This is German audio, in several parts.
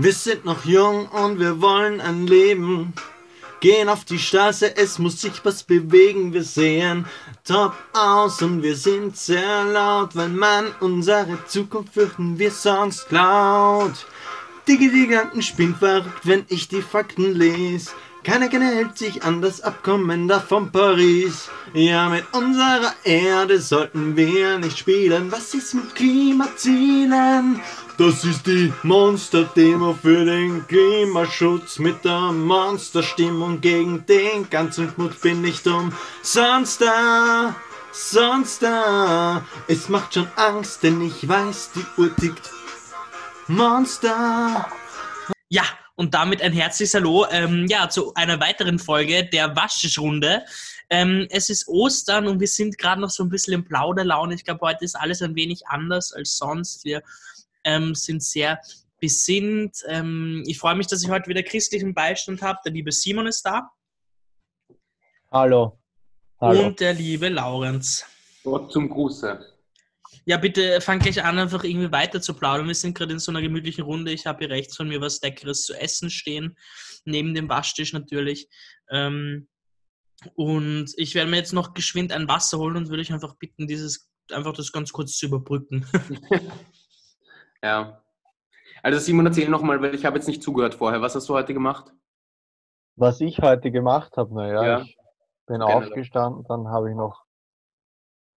Wir sind noch jung und wir wollen ein Leben. Gehen auf die Straße, es muss sich was bewegen. Wir sehen top aus und wir sind sehr laut, weil man unsere Zukunft fürchten wir sonst klaut. Die Gedanken spinnt verrückt, wenn ich die Fakten lese. Keiner Kenner hält sich an das Abkommen da von Paris. Ja, mit unserer Erde sollten wir nicht spielen. Was ist mit Klimazielen? Das ist die Monster-Demo für den Klimaschutz mit der Monsterstimmung gegen den ganzen Schmutz bin ich dumm. Sonst da, sonst da. Es macht schon Angst, denn ich weiß, die Uhr tickt. Monster. Ja, und damit ein herzliches Hallo ähm, ja, zu einer weiteren Folge der Waschtischrunde. Ähm, es ist Ostern und wir sind gerade noch so ein bisschen im Plauderlaune. Ich glaube, heute ist alles ein wenig anders als sonst. Wir ähm, sind sehr besinnt. Ähm, ich freue mich, dass ich heute wieder christlichen Beistand habe. Der liebe Simon ist da. Hallo. Hallo. Und der liebe Laurenz. Gott zum Gruße. Ja, bitte fang gleich an, einfach irgendwie weiter zu plaudern. Wir sind gerade in so einer gemütlichen Runde. Ich habe hier rechts von mir was Leckeres zu essen stehen, neben dem Waschtisch natürlich. Ähm, und ich werde mir jetzt noch geschwind ein Wasser holen und würde ich einfach bitten, dieses einfach das ganz kurz zu überbrücken. ja. Also Simon, erzähl nochmal, weil ich habe jetzt nicht zugehört vorher. Was hast du heute gemacht? Was ich heute gemacht habe, naja, Ja. ich bin Gerne. aufgestanden, dann habe ich noch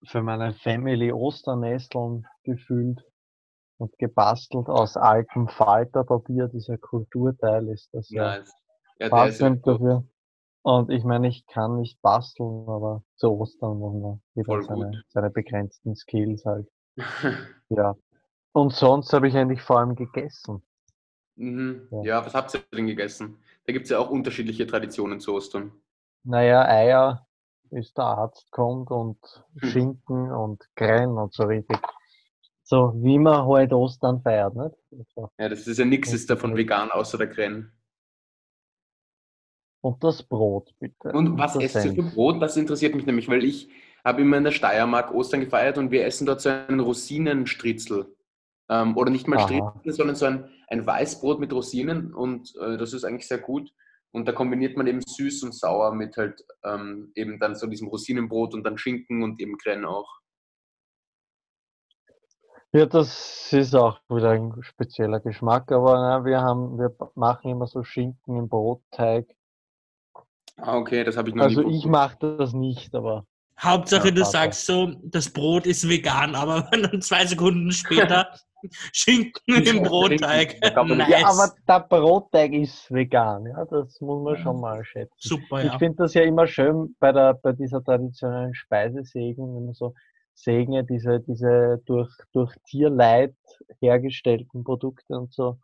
für meine Family Osternesteln gefüllt und gebastelt aus altem Falterpapier. Dieser Kulturteil ist das ja Nice. Ja, ist ja passend dafür. Und ich meine, ich kann nicht basteln, aber zu Ostern muss man wieder seine, seine begrenzten Skills halt. Ja. Und sonst habe ich eigentlich vor allem gegessen. mhm. Ja. Ja, was habt ihr denn gegessen? Da gibt es ja auch unterschiedliche Traditionen zu Ostern. Naja, Eier, bis der Arzt kommt und Mhm. Schinken und Krähen und so richtig. So wie man halt Ostern feiert, nicht? So. Ja, das ist ja nichts ist davon vegan, außer der Krähen. Und das Brot, bitte. Und was der esst ihr für. Brot? Das interessiert mich nämlich, weil ich habe immer in der Steiermark Ostern gefeiert und wir essen dort so einen Rosinenstritzel. Ähm, oder nicht mal Aha. Stritzel, sondern so ein, ein Weißbrot mit Rosinen und äh, das ist eigentlich sehr gut. Und da kombiniert man eben süß und sauer mit halt ähm, eben dann so diesem Rosinenbrot und dann Schinken und eben Krähen auch. Ja, das ist auch wieder ein spezieller Geschmack, aber na, wir haben, wir machen immer so Schinken im Brotteig. Ah, okay, das habe ich noch Also nie ich mache das nicht, aber Hauptsache, Ja, du sagst so, das Brot ist vegan, aber dann zwei Sekunden später Schinken im Brotteig. Nice. ja, aber der Brotteig ist vegan, ja, das muss man schon mal schätzen. Super, Ich ja. finde das ja immer schön bei, der, bei dieser traditionellen Speisesägen, wenn man so Sägen, diese, diese durch, durch Tierleid hergestellten Produkte und so.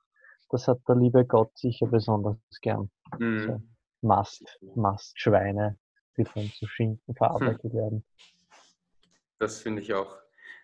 Das hat der liebe Gott sicher besonders gern. Mhm. Mast, Mastschweine, die dann zu Schinken verarbeitet werden. Das finde ich auch.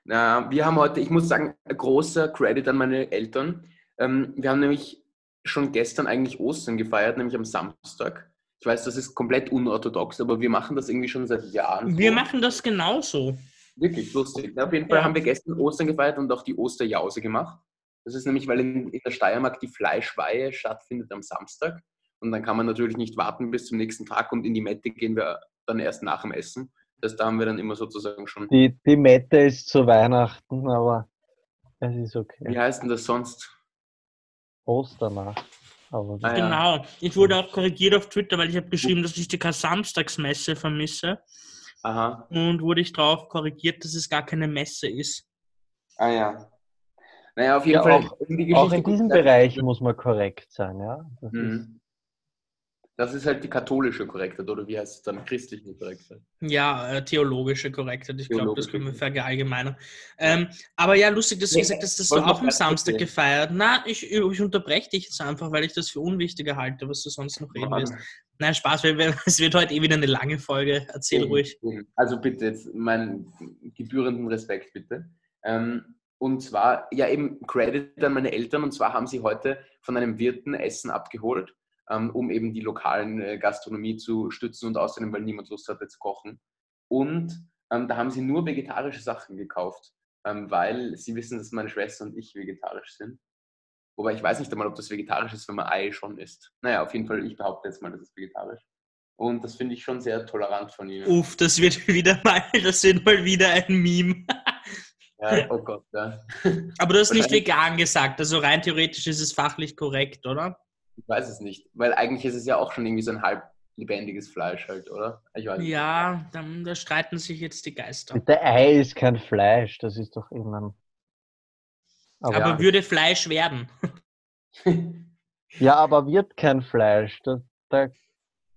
Na, wir haben heute, ich muss sagen, ein großer Credit an meine Eltern. Ähm, wir haben nämlich schon gestern eigentlich Ostern gefeiert, nämlich am Samstag. Ich weiß, das ist komplett unorthodox, aber wir machen das irgendwie schon seit Jahren. Wir machen das genauso. Wirklich lustig. Na, auf jeden Fall Ja. haben wir gestern Ostern gefeiert und auch die Osterjause gemacht. Das ist nämlich, weil in, in der Steiermark die Fleischweihe stattfindet am Samstag. Und dann kann man natürlich nicht warten bis zum nächsten Tag und in die Mette gehen wir dann erst nach dem Essen. Das da haben wir dann immer sozusagen schon. Die, die Mette ist zu Weihnachten, aber es ist Wie okay. heißt denn das sonst? Osternacht. Aber Ah, ja. Genau. Ich wurde auch korrigiert auf Twitter, weil ich habe geschrieben, dass ich die Samstagsmesse vermisse. Aha. Und wurde ich darauf korrigiert, dass es gar keine Messe ist. Ah ja. Naja, auf jeden Ja, Fall. auch- die auch in diesem Bereich muss man korrekt sein, ja. Das ist, Mhm. Das ist halt die katholische Korrektheit, oder wie heißt es dann? Christliche Korrektheit. Ja, äh, theologische Korrektheit. Ich glaube, das können wir verallgemeinern. Ähm, aber ja, lustig, dass du gesagt hast, dass du auch am Samstag sehen. gefeiert. Na, ich, ich unterbreche dich jetzt einfach, weil ich das für unwichtiger halte, was du sonst noch reden wirst. Nein, Spaß, es wird heute eh wieder eine lange Folge. Erzähl ruhig. Also bitte, jetzt meinen gebührenden Respekt bitte. Ähm, und zwar, ja eben Credit an meine Eltern. Und zwar haben sie heute von einem Wirten Essen abgeholt, um eben die lokalen äh, Gastronomie zu stützen und außerdem, weil niemand Lust hatte zu kochen. Und ähm, da haben sie nur vegetarische Sachen gekauft, ähm, weil sie wissen, dass meine Schwester und ich vegetarisch sind. Wobei ich weiß nicht einmal, ob das vegetarisch ist, wenn man Ei schon isst. Naja, auf jeden Fall, ich behaupte jetzt mal, das ist vegetarisch. Und das finde ich schon sehr tolerant von ihnen. Uff, das wird wieder mal, das wird mal wieder ein Meme. Ja, oh Gott, ja. Aber du hast nicht vegan gesagt, also rein theoretisch ist es fachlich korrekt, oder? Ich weiß es nicht, weil eigentlich ist es ja auch schon irgendwie so ein halb lebendiges Fleisch halt, oder? Ich weiß nicht. Ja, dann, da streiten sich jetzt die Geister. Bitte, Ei ist kein Fleisch, das ist doch irgendwann. Aber, Aber würde Fleisch werden. ja, aber wird kein Fleisch. Das, da,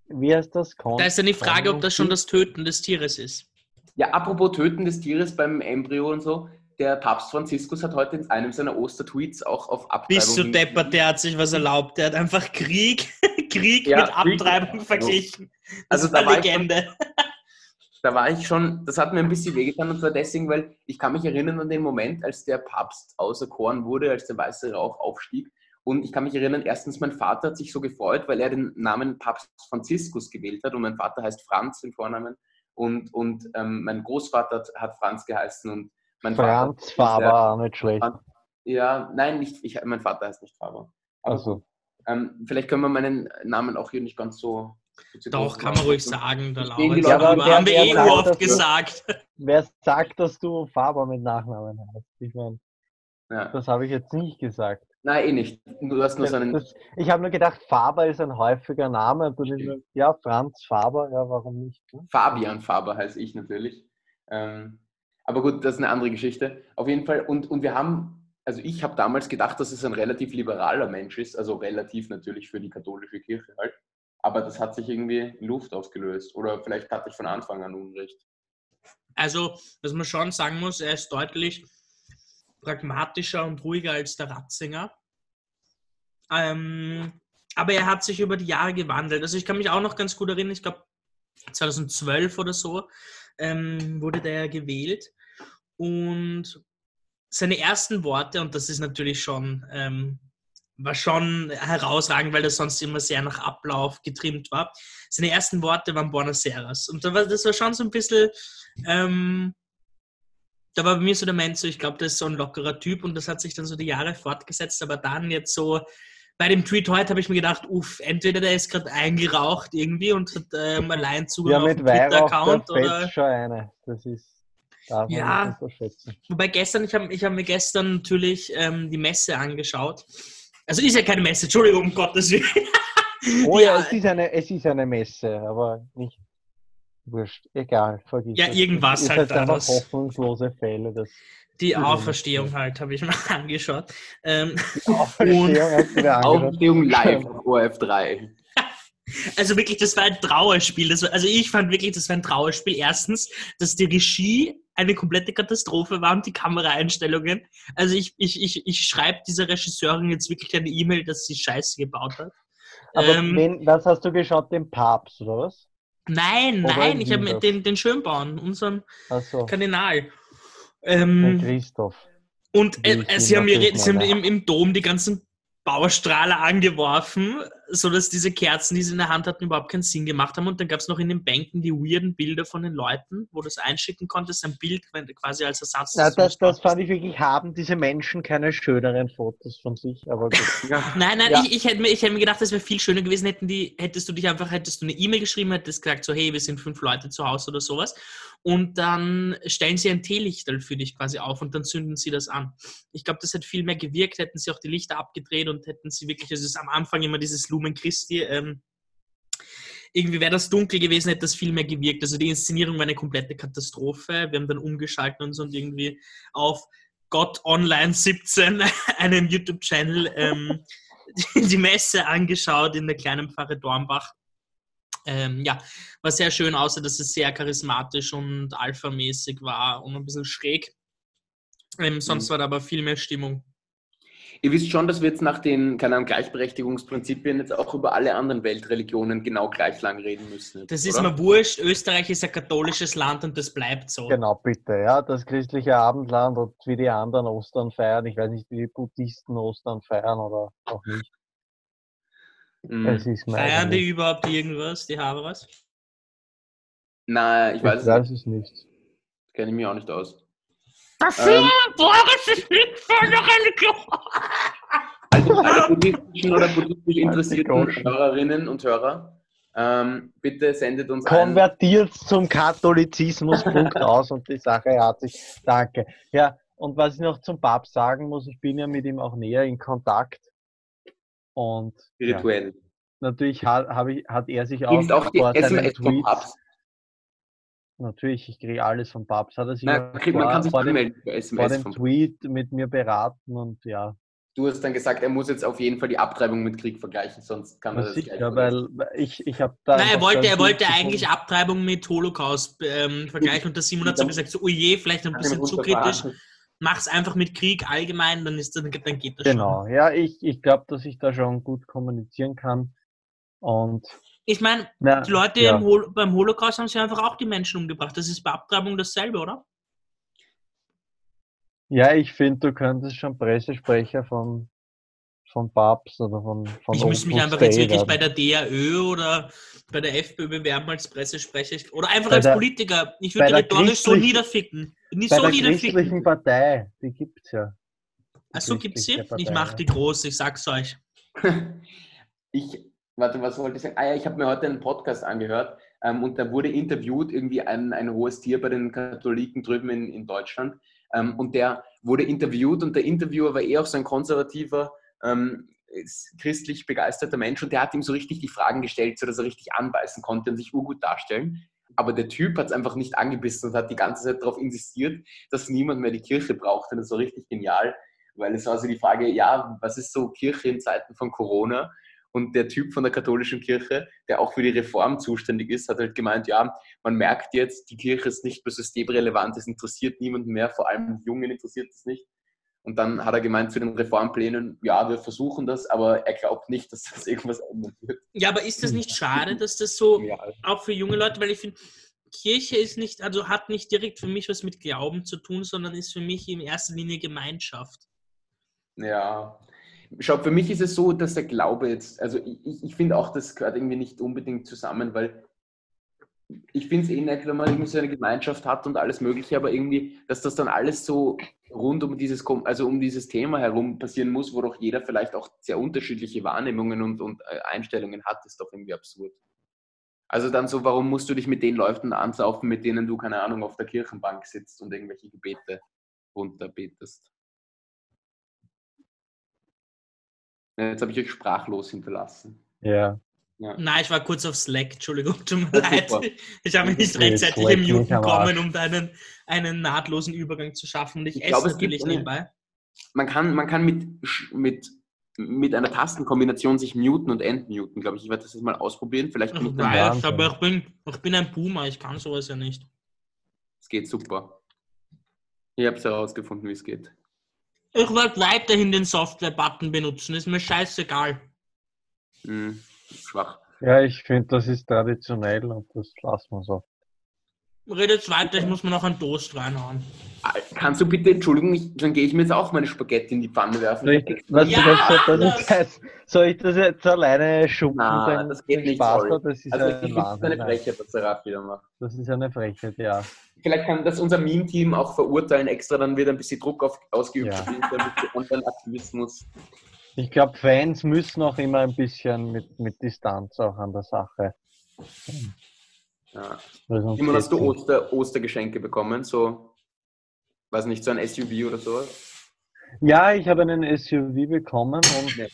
wie heißt das? Da ist dann die Frage, ob das schon das Töten des Tieres ist. Ja, apropos Töten des Tieres beim Embryo und so, der Papst Franziskus hat heute in einem seiner Ostertweets auch auf Abtreibung Bist du deppert, der hat sich was erlaubt. Der hat einfach Krieg, Krieg Ja, mit Krieg- Abtreibung verglichen. Das Also ist da eine war ich schon- Legende. Da war ich schon, das hat mir ein bisschen wehgetan und zwar deswegen, weil ich kann mich erinnern an den Moment, als der Papst auserkoren wurde, als der weiße Rauch aufstieg. Und ich kann mich erinnern, erstens, mein Vater hat sich so gefreut, weil er den Namen Papst Franziskus gewählt hat und mein Vater heißt Franz im Vornamen und, und ähm, mein Großvater hat, hat Franz geheißen und mein Franz Vater. Faber, auch nicht schlecht. Ja, nein, nicht, ich, mein Vater heißt nicht Faber. Aber Also, ähm, vielleicht können wir meinen Namen auch hier nicht ganz so. Doch, kann man ruhig sagen, der denke, Laurens. Leute- darüber wer- haben wir eh sagt, oft dass du- gesagt. wer sagt, dass du Faber mit Nachnamen hast? Ich meine, Ja. das habe ich jetzt nicht gesagt. Nein, eh nicht. Du hast nur so einen. Das, ich habe nur gedacht, Faber ist ein häufiger Name. Ja, Franz Faber, ja, warum nicht? ne? Fabian Faber heiße ich natürlich. Ähm, aber gut, das ist eine andere Geschichte. Auf jeden Fall. Und, und wir haben, also ich habe damals gedacht, dass es ein relativ liberaler Mensch ist, also relativ natürlich für die katholische Kirche halt. Aber das hat sich irgendwie in Luft aufgelöst. Oder vielleicht hatte ich von Anfang an Unrecht. Also, was man schon sagen muss, er ist deutlich pragmatischer und ruhiger als der Ratzinger. Ähm, aber er hat sich über die Jahre gewandelt. Also ich kann mich auch noch ganz gut erinnern, ich glaube 2012 oder so ähm, wurde der gewählt. Und seine ersten Worte, und das ist natürlich schon, ähm, war schon herausragend, weil das sonst immer sehr nach Ablauf getrimmt war. Seine ersten Worte waren Buonaseras. Und da war, das war schon so ein bisschen, ähm, da war bei mir so der Mensch, so, ich glaube, das ist so ein lockerer Typ und das hat sich dann so die Jahre fortgesetzt, aber dann jetzt so, bei dem Tweet heute habe ich mir gedacht, uff, entweder der ist gerade eingeraucht irgendwie und hat ähm, allein Zugang Ja, auf da Twitter-Account oder schon eine. Das ist, darf man Ja. Wobei gestern, ich habe ich hab mir gestern natürlich ähm, die Messe angeschaut. Also ist ja keine Messe, Entschuldigung, um Gottes Willen. Oh ja, Ja. es, ist eine, es ist eine Messe, aber nicht wurscht. Egal, vergiss Ja, es. irgendwas es ist halt halt das- hoffnungslose Fälle. Das Die. Auferstehung halt, habe ich mir angeschaut. Ähm, Auferstehung hast du dir angeschaut. Aufklärung live auf ORF3. Also wirklich, das war ein Trauerspiel. War, also ich fand wirklich, das war ein Trauerspiel. Erstens, dass die Regie eine komplette Katastrophe war und die Kameraeinstellungen. Also ich, ich, ich, ich schreibe dieser Regisseurin jetzt wirklich eine E-Mail, dass sie Scheiße gebaut hat. Aber Ähm, wen, was hast du geschaut? Den Papst, oder was? Nein, Oder nein, ich habe den, den Schönborn, unseren Achso, Kardinal. Ähm, Christoph. und äh, sie haben, ihre, sie haben im, im Dom die ganzen Baustrahler angeworfen, sodass diese Kerzen, die sie in der Hand hatten, überhaupt keinen Sinn gemacht haben. Und dann gab es noch in den Bänken die weirden Bilder von den Leuten, wo du es einschicken konntest, ein Bild wenn- quasi als Ersatz. Ja, das, nicht das fand ich wirklich, haben diese Menschen keine schöneren Fotos von sich, aber gut. Nein, nein, Ja. ich, ich, hätte mir, ich hätte mir gedacht, es wäre viel schöner gewesen, hätten die, hättest du dich einfach, hättest du eine E-Mail geschrieben, hättest gesagt, so, hey, wir sind fünf Leute zu Hause oder sowas. Und dann stellen sie ein Teelichterl für dich quasi auf und dann zünden sie das an. Ich glaube, das hätte viel mehr gewirkt, hätten sie auch die Lichter abgedreht und hätten sie wirklich, also es ist am Anfang immer dieses Lumen Christi, ähm, irgendwie wäre das dunkel gewesen, hätte das viel mehr gewirkt. Also die Inszenierung war eine komplette Katastrophe. Wir haben dann umgeschaltet und so und irgendwie auf Gott Online 17, einen YouTube-Channel, ähm, die Messe angeschaut in der kleinen Pfarre Dornbach. Ähm, ja, war sehr schön, außer dass es sehr charismatisch und alphamäßig war und ein bisschen schräg. Ähm, sonst Mhm. war da aber viel mehr Stimmung. Ihr wisst schon, dass wir jetzt nach den keine Ahnung, Gleichberechtigungsprinzipien jetzt auch über alle anderen Weltreligionen genau gleich lang reden müssen. Jetzt, Das ist oder? mir wurscht. Österreich ist ein katholisches Land und das bleibt so. Genau, bitte. Ja, das christliche Abendland und wie die anderen Ostern feiern. Ich weiß nicht, wie die Buddhisten Ostern feiern oder auch nicht. Mhm. Ist mir Feiern die überhaupt irgendwas, die Haberas? Nein, ich Ich weiß es weiß nicht. es nicht. Kenne ich mich auch nicht aus. Das Ähm. Boris ist nicht für eine Religion. Also alle buddhistischen oder buddhistisch interessierten. Hörerinnen und Hörer, ähm, bitte sendet uns ein. Konvertiert zum Katholizismus, Punkt aus und die Sache hat sich. Danke. Ja, und was ich noch zum Papst sagen muss, ich bin ja mit ihm auch näher in Kontakt. Und ja, Spirituell. natürlich hat, hab ich, hat er sich auch, auch die vor seinen SMS vom Tweets, Papst. natürlich, ich kriege alles vom Papst, hat er sich Nein, auch kriegt, man vor, kann sich vor, dem, vor SMS dem vom Tweet mit mir beraten und ja, Du hast dann gesagt, er muss jetzt auf jeden Fall die Abtreibung mit Krieg vergleichen, sonst kann er das gleich sicher, vergessen. weil ich, ich habe da. Nein, er wollte, er wollte eigentlich gefunden. Abtreibung mit Holocaust ähm, vergleichen und der Simon hat so gesagt, so, oh je, vielleicht ein bisschen zu kritisch. Mach's einfach mit Krieg allgemein, dann, ist, dann, dann geht das schon. Genau, ja, ich, ich glaube, dass ich da schon gut kommunizieren kann. Und Ich meine, die Leute ja. im Hol beim Holocaust haben sie einfach auch die Menschen umgebracht. Das ist bei Abtreibung dasselbe, oder? Ja, ich finde, du könntest schon Pressesprecher von, von Papst oder von, von ich müsste mich einfach jetzt wirklich bei der DAÖ oder bei der FPÖ bewerben als Pressesprecher. Oder einfach Bei als der- Politiker. Ich würde rhetorisch so niederficken. Nicht Bei so der christlichen Partei, die gibt's ja. Die Achso, gibt's sie? christliche Ich Partei, mach ja. die groß, ich sag's euch. Ich, warte, was wollte ich sagen? Ah ja, ich habe mir heute einen Podcast angehört ähm, und da wurde interviewt irgendwie ein, ein hohes Tier bei den Katholiken drüben in, in Deutschland ähm, und der wurde interviewt und der Interviewer war eh auch so ein konservativer, ähm, ist christlich begeisterter Mensch und der hat ihm so richtig die Fragen gestellt, sodass er richtig anbeißen konnte und sich urgut darstellen. Aber der Typ hat es einfach nicht angebissen und hat die ganze Zeit darauf insistiert, dass niemand mehr die Kirche braucht. Und das war richtig genial, weil es war so die Frage, ja, was ist so Kirche in Zeiten von Corona? Und der Typ von der katholischen Kirche, der auch für die Reform zuständig ist, hat halt gemeint, ja, man merkt jetzt, die Kirche ist nicht mehr systemrelevant, es interessiert niemanden mehr, vor allem Jungen interessiert es nicht. Und dann hat er gemeint zu den Reformplänen, ja, wir versuchen das, aber er glaubt nicht, dass das irgendwas ändern wird. Ja, aber ist das nicht schade, dass das so Ja, auch für junge Leute, weil ich finde, Kirche ist nicht, also hat nicht direkt für mich was mit Glauben zu tun, sondern ist für mich in erster Linie Gemeinschaft. Ja. Schau, für mich ist es so, dass der Glaube jetzt, also ich, ich- ich finde auch, das gehört irgendwie nicht unbedingt zusammen, weil ich finde es eh nett, wenn man irgendwie so eine Gemeinschaft hat und alles Mögliche, aber irgendwie, dass das dann alles so rund um dieses, also um dieses Thema herum passieren muss, wo doch jeder vielleicht auch sehr unterschiedliche Wahrnehmungen und, und äh, Einstellungen hat, ist doch irgendwie absurd. Also dann so, warum musst du dich mit den Leuten ansaufen, mit denen du, keine Ahnung, auf der Kirchenbank sitzt und irgendwelche Gebete runterbetest? Jetzt habe ich euch sprachlos hinterlassen. Ja. Ja. Nein, ich war kurz auf Slack, Entschuldigung, tut mir leid. super. Ich habe mich nicht rechtzeitig Slack im nicht Muten am Arsch. kommen, um da einen, einen nahtlosen Übergang zu schaffen. Und ich, Ich esse glaube, es natürlich gibt eine- nebenbei. Man kann, man kann mit, mit, mit einer Tastenkombination sich muten und entmuten, glaube ich. Ich werde das jetzt mal ausprobieren. Vielleicht bin ich Nein, Wahnsinn. aber ich bin, ich bin ein Boomer, ich kann sowas ja nicht. Es geht super. Ich habe es herausgefunden, wie es geht. Ich werde weiterhin den Software-Button benutzen, ist mir scheißegal. Hm, schwach. Ja, ich finde, das ist traditionell und das lassen wir so. Redet weiter, ich muss mir noch einen Toast reinhauen. Ah, Kannst du bitte, Entschuldigung, ich, dann gehe ich mir jetzt auch meine Spaghetti in die Pfanne werfen. Soll ich, was Ja, das, das jetzt, soll ich das jetzt alleine schuppen? Na, den- das geht nicht, Spaß sorry. da? Das ist Also ein ich Wahnsinn. eine nein. Frechheit, was der Rat wieder macht. Das ist eine Frechheit, ja. Vielleicht kann das unser Meme-Team auch verurteilen, extra dann wird ein bisschen Druck auf, ausgeübt, Ja. bisschen Online-Aktivismus. Ich glaube, Fans müssen auch immer ein bisschen mit, mit Distanz auch an der Sache. Ja. Simon, hast du. Oster, Ostergeschenke bekommen? So, weiß nicht, so ein SUV oder so? Ja, ich habe einen SUV bekommen und Ja.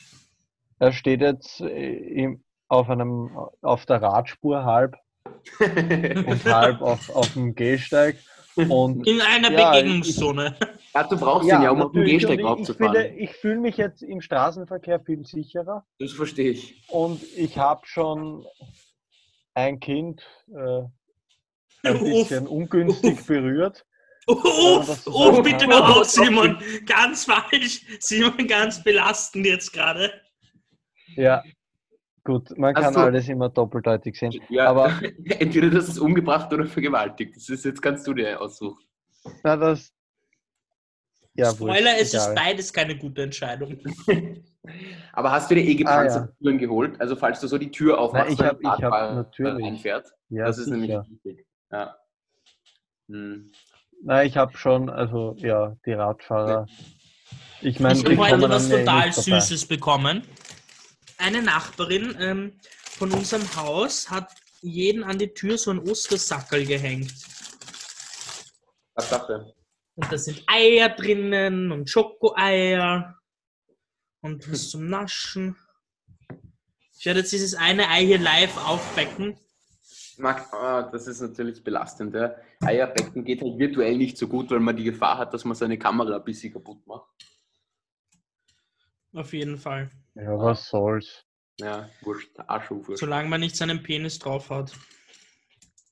er steht jetzt äh, im, auf, einem, auf der Radspur halb und halb auf, auf dem Gehsteig. Und In einer Ja, Begegnungszone. ja, du brauchst ihn ja, um auf dem. Gehsteig überhaupt ich, ich, finde, ich fühle mich jetzt im Straßenverkehr viel sicherer Das verstehe ich. und ich habe schon ein Kind äh, ein Uff. bisschen ungünstig Uff. berührt. Uff, ist uff, bitte hör auf, Simon. Ganz falsch. Simon, ganz belastend jetzt gerade. Ja, gut, man kann du- alles immer doppeldeutig sehen. Ja, Aber- entweder das ist umgebracht oder vergewaltigt. Das ist jetzt kannst du dir aussuchen. Na, das. Ja, Spoiler, es ist beides keine gute Entscheidung. Aber hast du dir eh gepanzerte Ah, Türen geholt? Also falls du so die Tür aufmachst, Nein, ich wenn hab- ein ich hab Radfahrer natürlich. einfährt. Ja, das ist nämlich sicher. wichtig. Ja. Hm. Nein, ich habe schon, also ja, die Radfahrer Ich meine, Ich habe heute was total nicht vorbei. Süßes bekommen. Eine Nachbarin ähm, von unserem Haus hat jeden an die Tür so ein Ostersackerl gehängt. Tatsache. Und da sind Eier drinnen und Schokoeier und was zum Naschen. Ich werde jetzt dieses eine Ei hier live aufbecken. Mag, ah, das ist natürlich belastend. Ja. Eierbecken geht halt virtuell nicht so gut, weil man die Gefahr hat, dass man seine Kamera ein bisschen kaputt macht. Auf jeden Fall. Ja, was soll's. Ja, wurscht, Arschhufe. Solange man nicht seinen Penis drauf hat.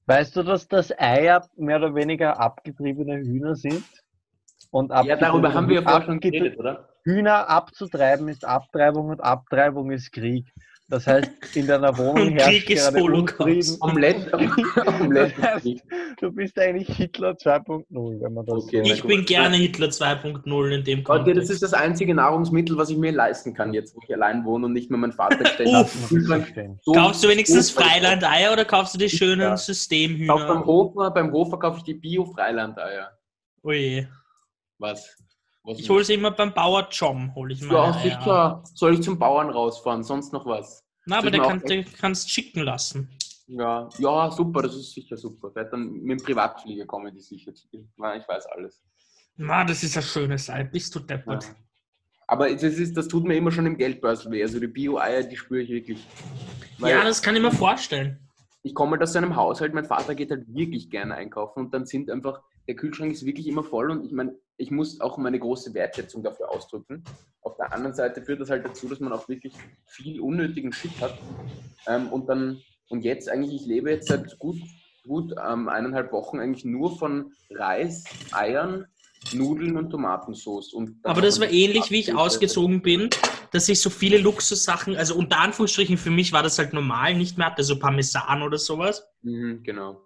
Weißt du, dass das Eier mehr oder weniger abgetriebene Hühner sind? Und Ja, darüber haben wir ja vorher schon geredet, oder? Hühner abzutreiben ist Abtreibung und Abtreibung ist Krieg. Das heißt, in deiner Wohnung Und herrscht Krieg ist gerade Holocaust. Unfrieden. Omelette. Omelette. Das heißt, du bist eigentlich Hitler 2.0, wenn man das Okay, so Ich bin gerne Hitler 2.0 in dem Kontext. das ist das einzige Nahrungsmittel, was ich mir leisten kann, jetzt wo ich allein wohne und nicht mehr mein Vater verstehen. So- Kaufst du wenigstens Freilandeier oder kaufst du die schönen Ja. Kauf beim Systemhühner? Hofer, beim Hofer kaufe ich die Bio-Freilandeier. Oje. Was? Ich hole sie immer beim Bauer John, hole ich mal. Ja. Soll ich zum Bauern rausfahren? Sonst noch was? Na, aber ich der kann, der kannst schicken lassen. Ja, ja, super, das ist sicher super. Werd dann mit dem Privatflieger kommen die sicher zu dir. Ja, Ich weiß alles. Na, das ist ein schönes Ei. Bist du Ja. deppert. Aber das, ist, das tut mir immer schon im Geldbörsel weh. Also die Bio-Eier, die spüre ich wirklich. Weil Ja, das kann ich mir vorstellen. ich komme aus einem Haushalt, mein Vater geht halt wirklich gerne einkaufen und dann sind einfach, der Kühlschrank ist wirklich immer voll und ich meine, ich muss auch meine große Wertschätzung dafür ausdrücken. Auf der anderen Seite führt das halt dazu, dass man auch wirklich viel unnötigen Shit hat. Ähm, und dann, und jetzt eigentlich, ich lebe jetzt seit gut, gut ähm, eineinhalb Wochen eigentlich nur von Reis, Eiern, Nudeln und Tomatensauce. Und Aber das war ähnlich, wie ich ausgezogen bin, dass ich so viele Luxussachen, also unter Anführungsstrichen für mich war das halt normal, nicht mehr hatte, so Parmesan oder sowas. Mhm, genau.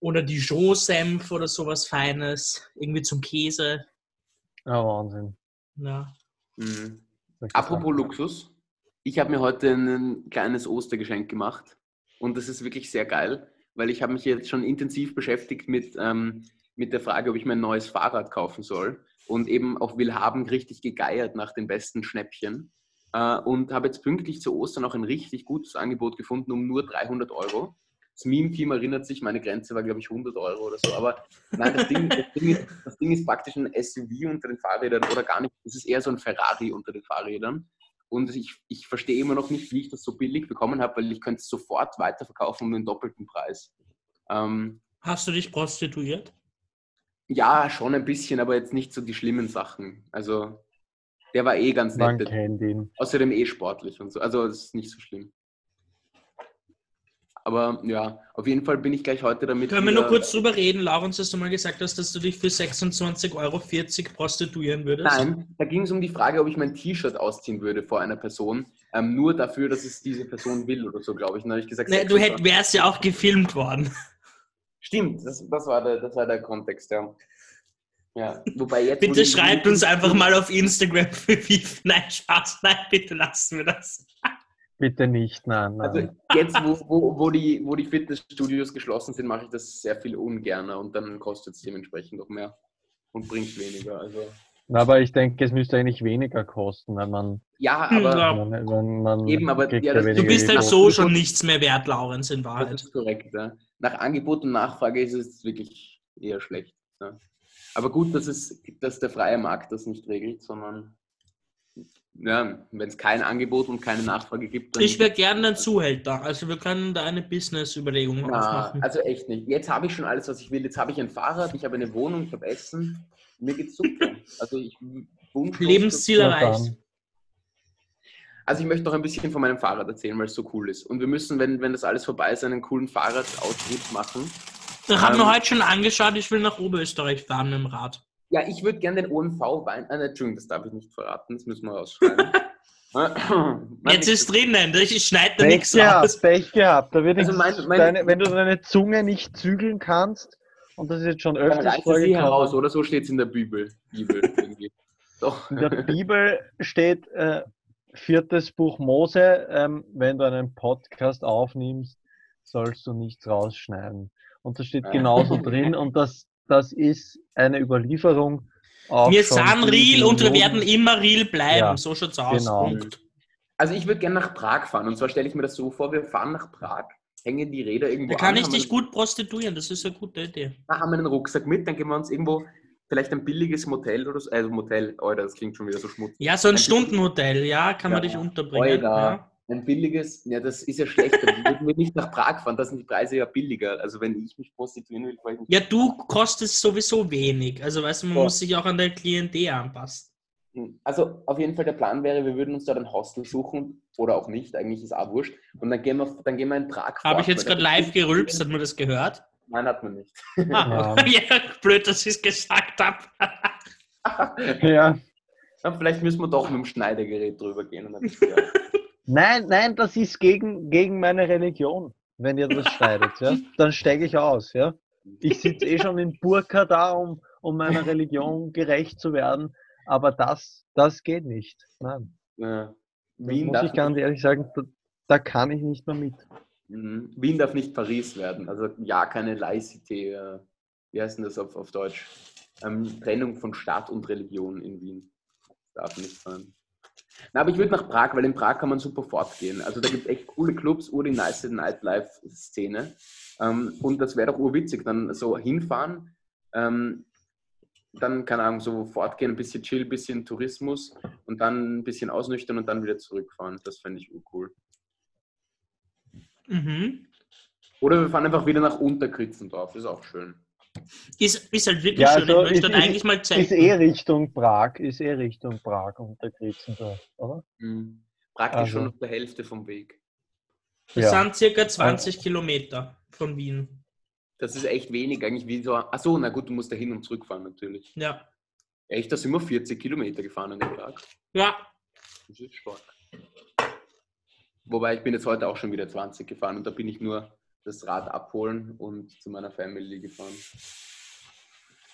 Oder Dijon-Senf oder sowas Feines, irgendwie zum Käse. Ja, Wahnsinn. Ja. Mhm. Apropos. Luxus, ich habe mir heute ein kleines Ostergeschenk gemacht und das ist wirklich sehr geil, weil ich habe mich jetzt schon intensiv beschäftigt mit, ähm, mit der Frage, ob ich mir ein neues Fahrrad kaufen soll und eben auch Willhaben richtig gegeiert nach den besten Schnäppchen äh, und habe jetzt pünktlich zu Ostern auch ein richtig gutes Angebot gefunden um nur 300 Euro. Das Meme-Team erinnert sich, meine Grenze war, glaube ich, 100 Euro oder so. Aber nein, das Ding, das, Ding ist, das Ding ist praktisch ein SUV unter den Fahrrädern oder gar nicht. Es ist eher so ein Ferrari unter den Fahrrädern. Und ich, ich verstehe immer noch nicht, wie ich das so billig bekommen habe, weil ich könnte es sofort weiterverkaufen um den doppelten Preis. Ähm, Hast du dich prostituiert? ja, schon ein bisschen, aber jetzt nicht so die schlimmen Sachen. Also, der war eh ganz Man nett. kennt ihn. Außerdem eh sportlich und so. Also, es ist nicht so schlimm. Aber ja, auf jeden Fall bin ich gleich heute damit. Können wir nur kurz drüber reden, Laurens, dass du mal gesagt hast, dass du dich für 26,40 Euro prostituieren würdest? Nein, da ging es um die Frage, ob ich mein T-Shirt ausziehen würde vor einer Person. Ähm, nur dafür, dass es diese Person will oder so, glaube ich. Dann habe ich gesagt, Nee, du 26. hätt, wärst ja auch gefilmt worden. Stimmt, das, das, war der, das war der Kontext, ja. Ja, wobei jetzt. Bitte schreibt uns einfach mal auf Instagram für wie. Nein, Spaß, nein, bitte lassen wir das. Bitte nicht, nein, nein. Also jetzt, wo, wo, wo, die, wo die Fitnessstudios geschlossen sind, mache ich das sehr viel ungerner und dann kostet es dementsprechend auch mehr und bringt weniger. Also Na, aber ich denke, es müsste eigentlich weniger kosten, wenn man, ja, Hm, aber wenn, wenn man Eben, aber ja, das- Du bist halt so schon nichts mehr wert, Laurens, in das Wahrheit. ist korrekt. Ja. Nach Angebot und Nachfrage ist es wirklich eher schlecht. Ja. Aber gut, dass, es, dass der freie Markt das nicht regelt, sondern ja, wenn es kein Angebot und keine Nachfrage gibt, dann. Ich wäre gerne ein Zuhälter. Also wir können da eine Business-Überlegung Na, aufmachen. also echt nicht. Jetzt habe ich schon alles, was ich will. Jetzt habe ich ein Fahrrad, ich habe eine Wohnung, ich habe Essen. Mir geht's super. Also ich Lebensziel erreicht. Also ich möchte noch ein bisschen von meinem Fahrrad erzählen, weil es so cool ist. Und wir müssen, wenn, wenn das alles vorbei ist, einen coolen Fahrradausritt machen. Ich habe Ähm, mir heute schon angeschaut, ich will nach Oberösterreich fahren mit dem Rad. Ja, ich würde gerne den OMV Wein. Äh, Entschuldigung, das darf ich nicht verraten, das müssen wir rausschreiben. Nein, Jetzt ist drinnen, ich schneide da Pech nichts raus. gehabt, Pech gehabt. Da wird Also mein- mein- deine, wenn du deine Zunge nicht zügeln kannst, und das ist jetzt schon öfters reißt es sie heraus, vorgekommen, oder so steht es in der Bibel. Bibel. Doch. in der Bibel steht äh, viertes Buch Mose, ähm, wenn du einen Podcast aufnimmst, sollst du nichts rausschneiden. Und das steht Ah. genauso drin und das, das ist eine Überlieferung, auch Wir sind real und wir werden immer real bleiben. Ja, so schaut's aus. genau. Punkt. Also ich würde gerne nach Prag fahren. Und zwar stelle ich mir das so vor, wir fahren nach Prag, hängen die Räder irgendwo Da kann an, ich dich gut prostituieren, das ist eine gute Idee. Ah, haben wir einen Rucksack mit, dann gehen wir uns irgendwo, vielleicht ein billiges Motel oder so, also Motel, Alter, das klingt schon wieder so schmutzig. Ja, so ein Ein Stundenhotel, ja, kann man Ja, dich unterbringen. Alter. Ja. Ein billiges, ja, das ist ja schlecht, dann würden wir nicht nach Prag fahren, da sind die Preise ja billiger. Also wenn ich mich prostituieren will, fahre ich nicht. ja, du kostest sowieso wenig. Also weißt du, man Ja. muss sich auch an der Klientel anpassen. Also auf jeden Fall der Plan wäre, wir würden uns dort ein Hostel suchen oder auch nicht, eigentlich ist auch wurscht. Und dann gehen wir, dann gehen wir in Prag Habe ich jetzt gerade da- live gerülpst, hat man das gehört? Nein, hat man nicht. Ah, ja, blöd, dass ich es gesagt habe. Ja. Ja, vielleicht müssen wir doch mit dem Schneidergerät drüber gehen. Und dann ja. Nein, nein, das ist gegen, gegen meine Religion, wenn ihr das schneidet. Ja? Dann steige ich aus. Ja? Ich sitze eh schon in Burka da, um, um meiner Religion gerecht zu werden. Aber das, das geht nicht. Nein. Ja. Wien, muss darf ich ganz ehrlich sagen, da, da kann ich nicht mehr mit. Mhm. Wien darf nicht Paris werden. Also ja, keine Laicité. Äh, wie heißt denn das auf, auf Deutsch? Ähm, Trennung von Staat und Religion in Wien. Darf nicht sein. Na, aber ich würde nach Prag, weil in Prag kann man super fortgehen. Also da gibt es echt coole Clubs, ur die nice Nightlife-Szene. Ähm, und das wäre doch urwitzig, dann so hinfahren, ähm, dann, keine Ahnung, so fortgehen, ein bisschen Chill, ein bisschen Tourismus und dann ein bisschen ausnüchtern und dann wieder zurückfahren. Das fände ich urcool. Mhm. Oder wir fahren einfach wieder nach Unterkritzendorf, ist auch schön. Ist, ist halt wirklich Ja, schön. also ich möchte ist- dort eigentlich mal Ist zeigen. eh Richtung Prag, ist eh Richtung Prag unter Kritzendorf, oder? Mhm. Praktisch Also- schon auf der Hälfte vom Weg. Das Ja. sind circa 20 Kilometer von Wien. Das ist echt wenig, eigentlich wie so. Achso, na gut, du musst da hin und zurückfahren natürlich. Ja. Echt, da sind wir 40 Kilometer gefahren an dem Tag. Ja. Das ist stark. Wobei ich bin jetzt heute auch schon wieder 20 gefahren und da bin ich nur das Rad abholen und zu meiner Family gefahren.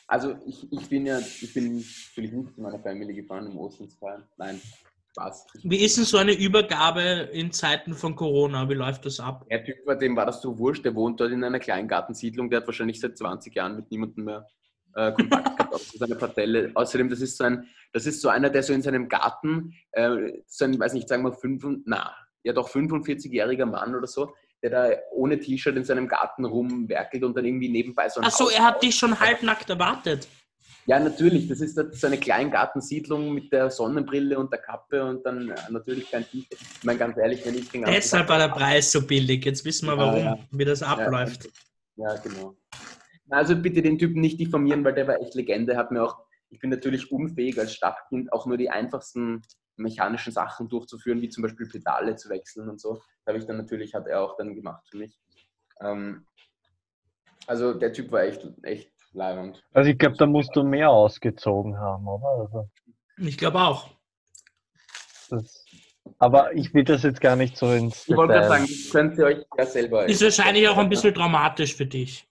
Also ich, ich bin ja, ich bin natürlich nicht zu meiner Family gefahren, zu feiern. Nein, Spaß. Wie ist denn so eine Übergabe in Zeiten von Corona? Wie läuft das ab? Der Typ, bei dem war das so wurscht, der wohnt dort in einer Kleingartensiedlung, der hat wahrscheinlich seit 20 Jahren mit niemandem mehr äh, Kontakt gehabt, außer seiner Partelle. Außerdem, das ist so ein, das ist so einer, der so in seinem Garten, äh, so ein, weiß nicht, sagen wir, fünf, na, ja doch 45-jähriger Mann oder so, der da ohne T-Shirt in seinem Garten rumwerkelt und dann irgendwie nebenbei so ein Achso, er hat dich schon halbnackt erwartet. Ja, natürlich. Das ist so eine Kleingartensiedlung mit der Sonnenbrille und der Kappe und dann äh, natürlich kein T-Shirt. Ich meine, ganz ehrlich, wenn ich den ganzen Deshalb war der Preis so billig. Jetzt wissen wir Ja, warum, ja. wie das abläuft. Ja, genau. Also bitte den Typen nicht diffamieren, weil der war echt Legende. Hat mir auch, ich bin natürlich unfähig als Stadtkind auch nur die einfachsten mechanischen Sachen durchzuführen, wie zum Beispiel Pedale zu wechseln und so. Da habe ich dann natürlich, hat er auch dann gemacht für mich. Ähm, also der Typ war echt, echt leibend. Also ich glaube, da musst du mehr ausgezogen haben, oder? Also Ich glaube auch. das, aber ich will das jetzt gar nicht so ins Ich wollte gerade sagen, das könnt ihr euch ja selber. Ist wahrscheinlich auch ein bisschen traumatisch für dich.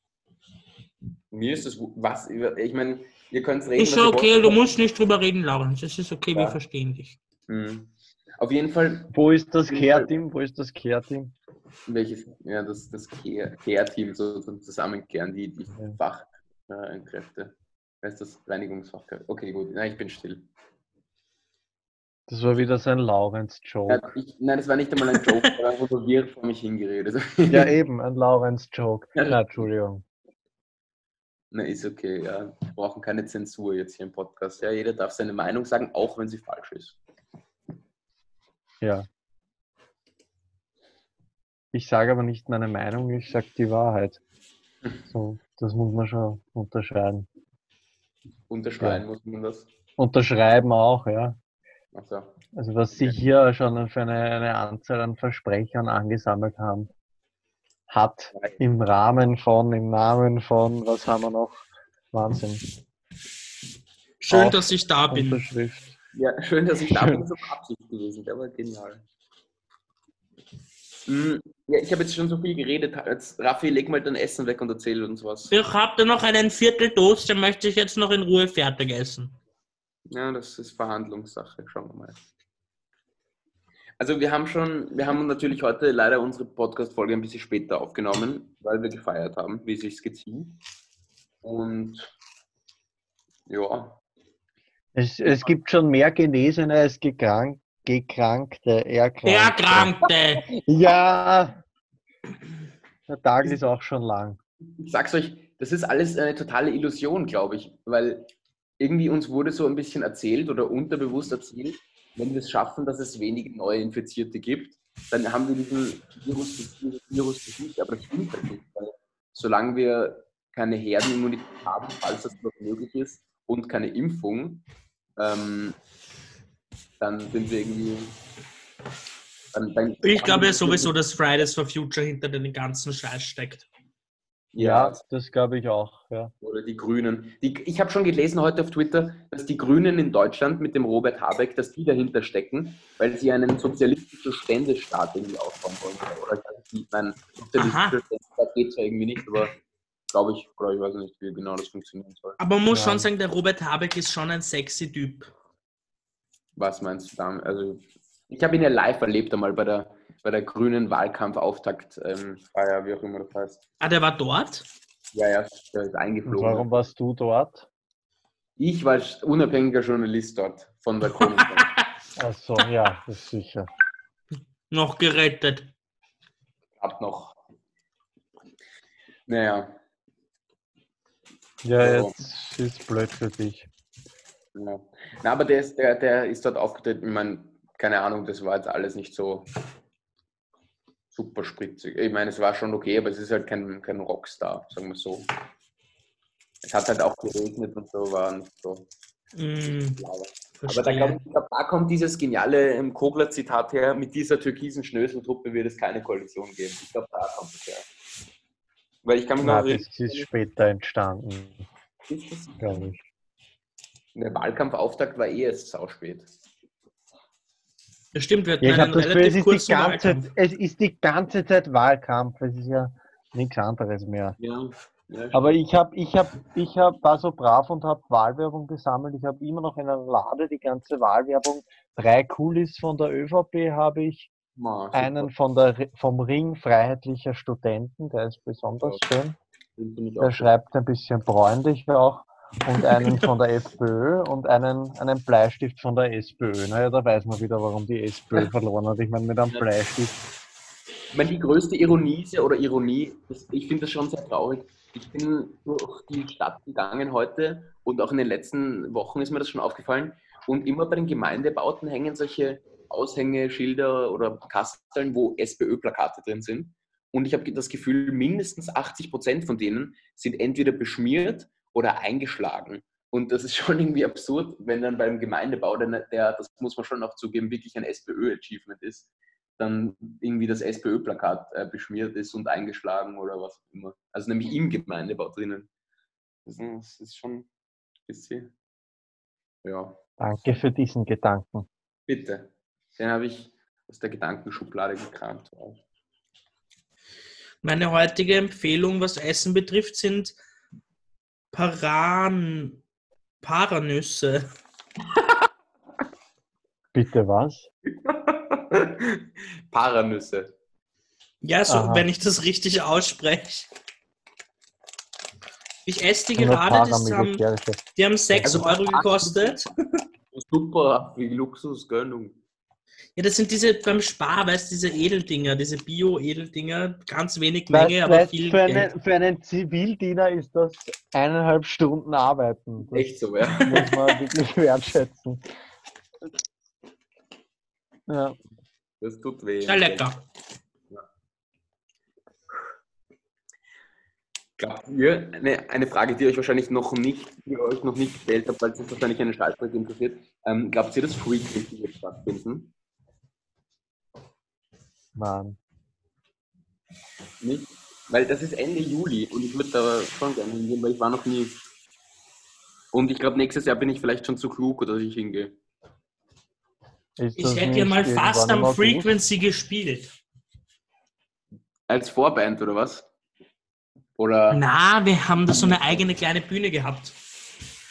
Mir ist das, was, ich meine, ihr könnt reden. Ist schon okay, wollt. du musst nicht drüber reden, Laurens. Es ist okay, wir Ja. verstehen dich. Mhm. Auf jeden Fall Wo ist das Care-Team? Wo ist das Care-Team? Welches? Ja, das, das Care-Team so zusammenkehren, die, die Ja. Fachkräfte. Wer ist das? Reinigungsfachkräfte. Okay, gut. Nein, ich bin still. Das war wieder so ein Laurenz-Joke. Ja, nein, das war nicht einmal ein Joke, da wurde wir vor mich hingeredet. Ja, eben, ein Laurenz-Joke. Ja. Na, Entschuldigung. Na, ist okay, ja. Wir brauchen keine Zensur jetzt hier im Podcast. Ja, jeder darf seine Meinung sagen, auch wenn sie falsch ist. Ja. Ich sage aber nicht meine Meinung, ich sage die Wahrheit. So, das muss man schon unterscheiden. Unterschreiben muss man das. Unterschreiben auch, ja. Also, Also was Sie hier schon für eine, eine Anzahl an Versprechern angesammelt haben, hat im Rahmen von, im Namen von, was haben wir noch? Wahnsinn. Schön, Auch dass ich da bin. Ja, schön, dass ich da bin. So Absicht gewesen, aber genial. Hm, Ja, ich habe jetzt schon so viel geredet. Jetzt, Raffi, leg mal dein Essen weg und erzähl uns was. Ich habe da noch einen Viertel Toast, den möchte ich jetzt noch in Ruhe fertig essen. Ja, das ist Verhandlungssache. Schauen wir mal. Also wir haben schon, wir haben natürlich heute leider unsere Podcast-Folge ein bisschen später aufgenommen, weil wir gefeiert haben, wie es sich gezieht. Und ja, Es, es gibt schon mehr Genesene als gekrank, Gekrankte, Erkrankte. Erkrankte! Ja, der Tag ist auch schon lang. Ich sag's euch, das ist alles eine totale Illusion, glaube ich, weil irgendwie uns wurde so ein bisschen erzählt oder unterbewusst erzählt, wenn wir es schaffen, dass es wenige neue Infizierte gibt, dann haben wir diesen Virus, Virus besiegt. Aber das stimmt halt nicht, weil solange wir keine Herdenimmunität haben, falls das noch möglich ist, und keine Impfung, ähm, dann sind wir irgendwie. Dann, dann Ich glaube ja sowieso, dass Fridays for Future hinter den ganzen Scheiß steckt. Ja, das glaube ich auch. Ja. Oder die Grünen. Die, ich habe schon gelesen heute auf Twitter, dass die Grünen in Deutschland mit dem Robert Habeck, dass die dahinter stecken, weil sie einen sozialistischen Ständestaat irgendwie aufbauen wollen. Oder ich mein sozialistischer Ständestaat geht zwar irgendwie nicht, aber glaube ich, oder ich weiß nicht, wie genau das funktionieren soll. Aber man muss Ja. schon sagen, der Robert Habeck ist schon ein sexy Typ. Was meinst du da? Also, ich habe ihn ja live erlebt einmal bei der, bei der grünen Wahlkampfauftakt, ähm, Feier, wie auch immer das heißt. Ah, der war dort? Ja, ja, der ist Und eingeflogen. warum warst du dort? Ich war unabhängiger Journalist dort von der Königin. Achso, ja, das ist sicher. Noch gerettet. Hab noch. Naja, Ja, So. jetzt ist blöd für dich. ja. Na, aber der ist, der, der ist dort aufgetreten. Ich meine, keine Ahnung, das war jetzt alles nicht so super spritzig. Ich meine, es war schon okay, aber es ist halt kein, kein Rockstar, sagen wir so. Es hat halt auch geregnet und so, war nicht so Mm. Aber da, glaub ich glaub, da kommt dieses geniale ähm, Kogler-Zitat her, mit dieser türkisen Schnöseltruppe wird es keine Koalition geben. Ich glaube, da kommt es her. Weil ich kann mich Na, noch das ist später entstanden, erinnern, glaube ich. der Wahlkampfauftakt war eh erst sauspät. Das stimmt, wir hatten Ja, ich einen habe das Gefühl, es relativ ist, die kurzen ganze, Wahlkampf. es ist die ganze Zeit Wahlkampf. Es ist ja nichts anderes mehr. Ja, ja Aber ich habe, ich habe, ich hab, war so brav und habe Wahlwerbung gesammelt. Ich habe immer noch in einer Lade die ganze Wahlwerbung. Drei Coolies von der ÖVP habe ich, Super. einen von der, vom Ring Freiheitlicher Studenten, der ist besonders schön. Finde ich Der schreibt ein bisschen bräunlich auch. Und einen von der FPÖ und einen, einen Bleistift von der SPÖ. Naja, da weiß man wieder, warum die SPÖ verloren hat. Ich meine, mit einem Ja. Bleistift. Ich meine, die größte Ironie ist ja, oder Ironie, das, ich finde das schon sehr traurig. Ich bin durch die Stadt gegangen heute und auch in den letzten Wochen ist mir das schon aufgefallen. Und immer bei den Gemeindebauten hängen solche Aushängeschilder oder Kasteln, wo SPÖ-Plakate drin sind. Und ich habe das Gefühl, mindestens 80 Prozent von denen sind entweder beschmiert oder eingeschlagen. Und das ist schon irgendwie absurd, wenn dann beim Gemeindebau, der, der das muss man schon auch zugeben, wirklich ein SPÖ-Achievement ist, dann irgendwie das SPÖ-Plakat äh, beschmiert ist und eingeschlagen oder was auch immer. Also nämlich im Gemeindebau drinnen. Das ist, das ist schon ein bisschen. Ja, Danke für diesen Gedanken. bitte. Den habe ich aus der Gedankenschublade gekramt. Meine heutige Empfehlung, was Essen betrifft, sind Paran Paranüsse. Bitte was? Paranüsse. Ja, so, Aha. wenn ich das richtig ausspreche. Ich esse die gerade, haben, die haben 6 Also, Euro gekostet. Super, wie Luxusgönnung. Ja, das sind diese beim Spar, weißt du, diese Edeldinger, diese Bio-Edeldinger, ganz wenig Weißt- Menge, aber weißt, viel für, Geld. einen, für einen Zivildiener ist das eineinhalb Stunden Arbeiten. Das Echt so, ja. muss man wirklich wertschätzen. Ja. Das tut weh. Ja, lecker. Glaubt ihr, eine, eine Frage, die euch wahrscheinlich noch nicht, die euch noch nicht gestellt habt, weil es jetzt wahrscheinlich eine Schallstrecke interessiert. Ähm, glaubt ihr, dass wird stattfinden? Mann. Nicht? Weil das ist Ende Juli und ich würde da schon gerne hingehen, weil ich war noch nie. Und ich glaube, nächstes Jahr bin ich vielleicht schon zu klug, dass ich hingehe. Ich hätte ja mal fast am? Frequency gespielt. Als Vorband oder was? Oder Na, wir haben da so eine eigene kleine Bühne gehabt.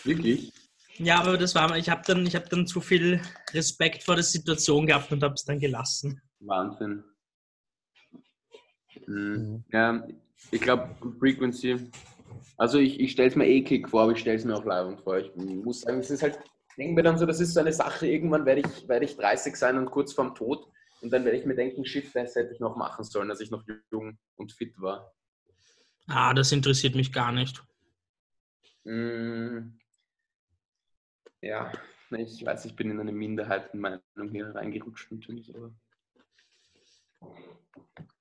wirklich? Ja, aber das war, ich habe dann, ich habe dann zu viel Respekt vor der Situation gehabt und habe es dann gelassen. Wahnsinn. Mhm. Mhm. Ja, ich glaube, Frequency. Also ich, ich stelle es mir eklig vor, aber ich stelle es mir auch leibend vor. Ich muss sagen, es ist halt denke mir dann so, das ist so eine Sache, irgendwann werde ich, werde ich 30 sein und kurz vorm Tod. Und dann werde ich mir denken, shit, das hätte ich noch machen sollen, als ich noch jung und fit war. Ah, das interessiert mich gar nicht. Mm, ja, ich weiß, ich bin in eine Minderheitenmeinung hier reingerutscht natürlich, aber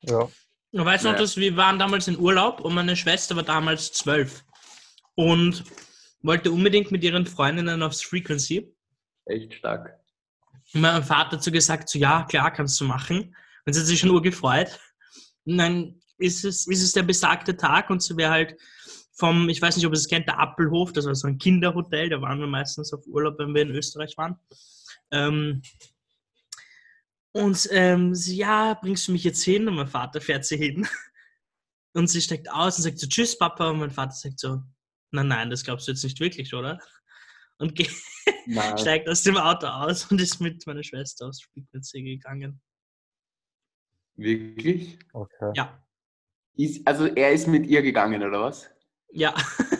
Ja. Du weißt noch, dass wir waren damals in Urlaub und meine Schwester war damals zwölf und wollte unbedingt mit ihren Freundinnen aufs Frequency. echt stark. Und mein Vater hat so gesagt, so ja, klar, kannst du machen. Und sie hat sich schon urgefreut. Und dann ist es, ist es der besagte Tag und sie wäre halt vom, ich weiß nicht, ob es kennt, der Appelhof, das war so ein Kinderhotel, da waren wir meistens auf Urlaub, wenn wir in Österreich waren. Ähm, und ähm, sie, ja, bringst du mich jetzt hin? Und mein Vater fährt sie hin. Und sie steigt aus und sagt so, tschüss, Papa. Und mein Vater sagt so, nein, nein, das glaubst du jetzt nicht wirklich, oder? Und geht, steigt aus dem Auto aus und ist mit meiner Schwester aufs Spielplatz gegangen. Wirklich? Okay. Ja, Ist, also er ist mit ihr gegangen, oder was? ja.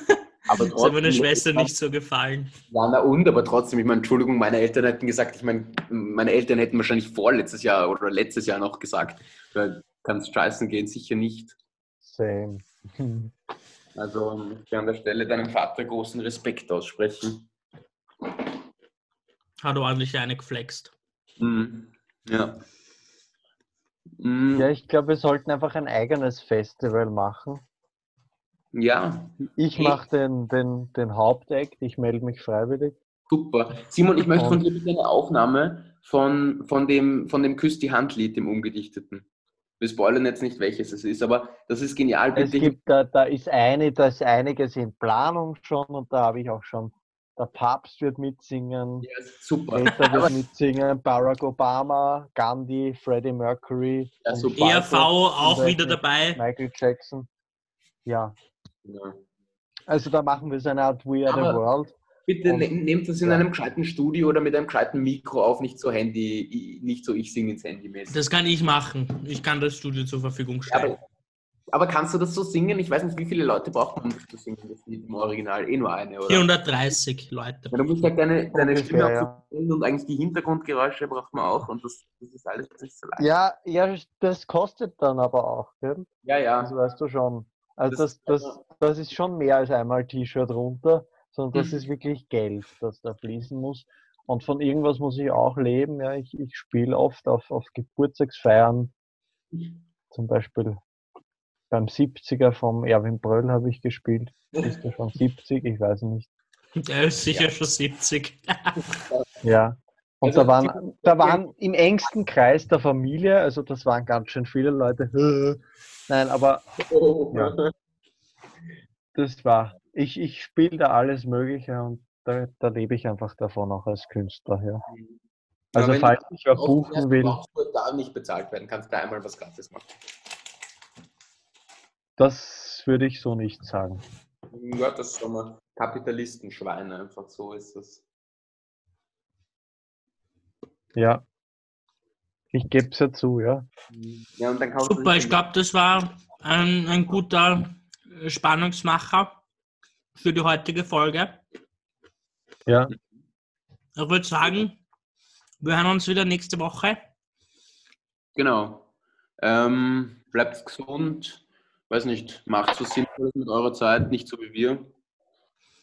Aber Das hat meiner trotzdem- Schwester nicht so gefallen. Ja, na und, aber trotzdem, ich meine, Entschuldigung, meine Eltern hätten gesagt, ich meine, meine Eltern hätten wahrscheinlich vorletztes Jahr oder letztes Jahr noch gesagt, du kannst scheißen gehen, sicher nicht. Same. Also ich will an der Stelle deinem Vater großen Respekt aussprechen. Hat ordentlich eine geflext. Mhm. Ja. Mhm. Ja, ich glaube, wir sollten einfach ein eigenes Festival machen. Ja, Ich Okay. mache den, den, den Hauptakt, ich melde mich freiwillig. super. Simon, ich möchte von dir bitte eine Aufnahme von, von dem, von dem Küss die Hand-Lied, dem Umgedichteten. Wir spoilern jetzt nicht, welches es ist, aber das ist genial. Es gibt da, da ist eine, da ist einiges in Planung schon und da habe ich auch schon, der Papst wird mitsingen, Ja, super. Greta wird mitsingen, Barack Obama, Gandhi, Freddie Mercury, Ja. ERV auch zum wieder dabei. Michael Jackson. Ja, Ja. also da machen wir so eine Art We Are the World. Bitte Und- ne, nehmt das in ja. einem gescheiten Studio oder mit einem gescheiten Mikro auf, nicht so Handy, nicht so ich singe ins Handy mäßig. Das kann ich machen. Ich kann das Studio zur Verfügung stellen. aber, aber kannst du das so singen? Ich weiß nicht, wie viele Leute braucht man, um das zu singen, das Lied im Original? Eh nur eine, oder? 430 Leute. Ja, du musst ja deine, deine Ungefähr, Stimme ja. und eigentlich die Hintergrundgeräusche braucht man auch und das, das ist alles nicht so leicht. Ja, ja, das kostet dann aber auch, gell? Ja, ja. Das weißt du schon. Also Das- das, das, das ist schon mehr als einmal T-Shirt runter, sondern das Mhm. ist wirklich Geld, das da fließen muss. Und von irgendwas muss ich auch leben. Ja, ich, ich spiele oft auf, auf Geburtstagsfeiern, zum Beispiel beim 70er vom Erwin Bröll habe ich gespielt. Ist er schon 70? Ich weiß nicht. Der ist sicher schon 70. Ja. Und Also da waren, da waren im engsten Kreis der Familie, also das waren ganz schön viele Leute. Nein, aber Oh. Ja. Das war, ich, ich spiele da alles Mögliche und da, da lebe ich einfach davon auch als Künstler. Ja. Also wenn falls du ich Offen buchen will, du da nicht bezahlt werden, kannst da einmal was gratis machen. das würde ich so nicht sagen. Ja, das ist schon mal Kapitalistenschweine, einfach so ist das. Ja. Ich gebe es ja zu, ja. Ja, und dann kannst du Super, ich glaube, das war ein, ein guter Spannungsmacher für die heutige Folge. Ja. Ich würde sagen, wir hören uns wieder nächste Woche. Genau. Ähm, bleibt gesund. Weiß nicht, macht so Sinnvolles mit eurer Zeit, nicht so wie wir.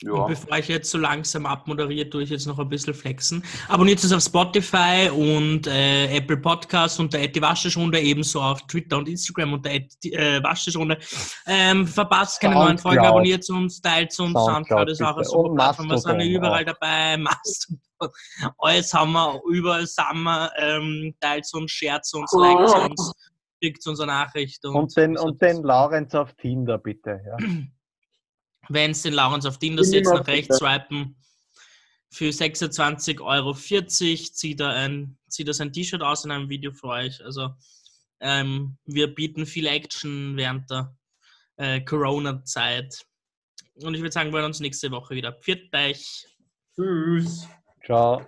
Ja. Und bevor ich jetzt so langsam abmoderiere, tue ich jetzt noch ein bisschen flexen. Abonniert uns auf Spotify und äh, Apple Podcasts unter die Waschestunde, ebenso auf Twitter und Instagram unter äh, Waschestunde. Ähm, verpasst keine neuen Folgen, Soundcloud. abonniert uns, teilt uns, Soundcloud, Soundcloud ist auch bitte. super Und Plattform, wir sind ja überall dabei, Mastodon, alles haben wir, überall sind wir, ähm, teilt uns, shared uns, liked uns, schickt uns eine Nachricht. Und den, und den Laurenz auf Tinder, bitte. Ja. wenn es den Laurens auf setzt, immer nach rechts swipen. Für 26,40 Euro zieht er, ein, zieht er sein T-Shirt aus in einem Video für euch. Also ähm, wir bieten viel Action während der äh, Corona-Zeit. Und ich würde sagen, wir hören uns nächste Woche wieder. Pfiat euch! Tschüss. Ciao.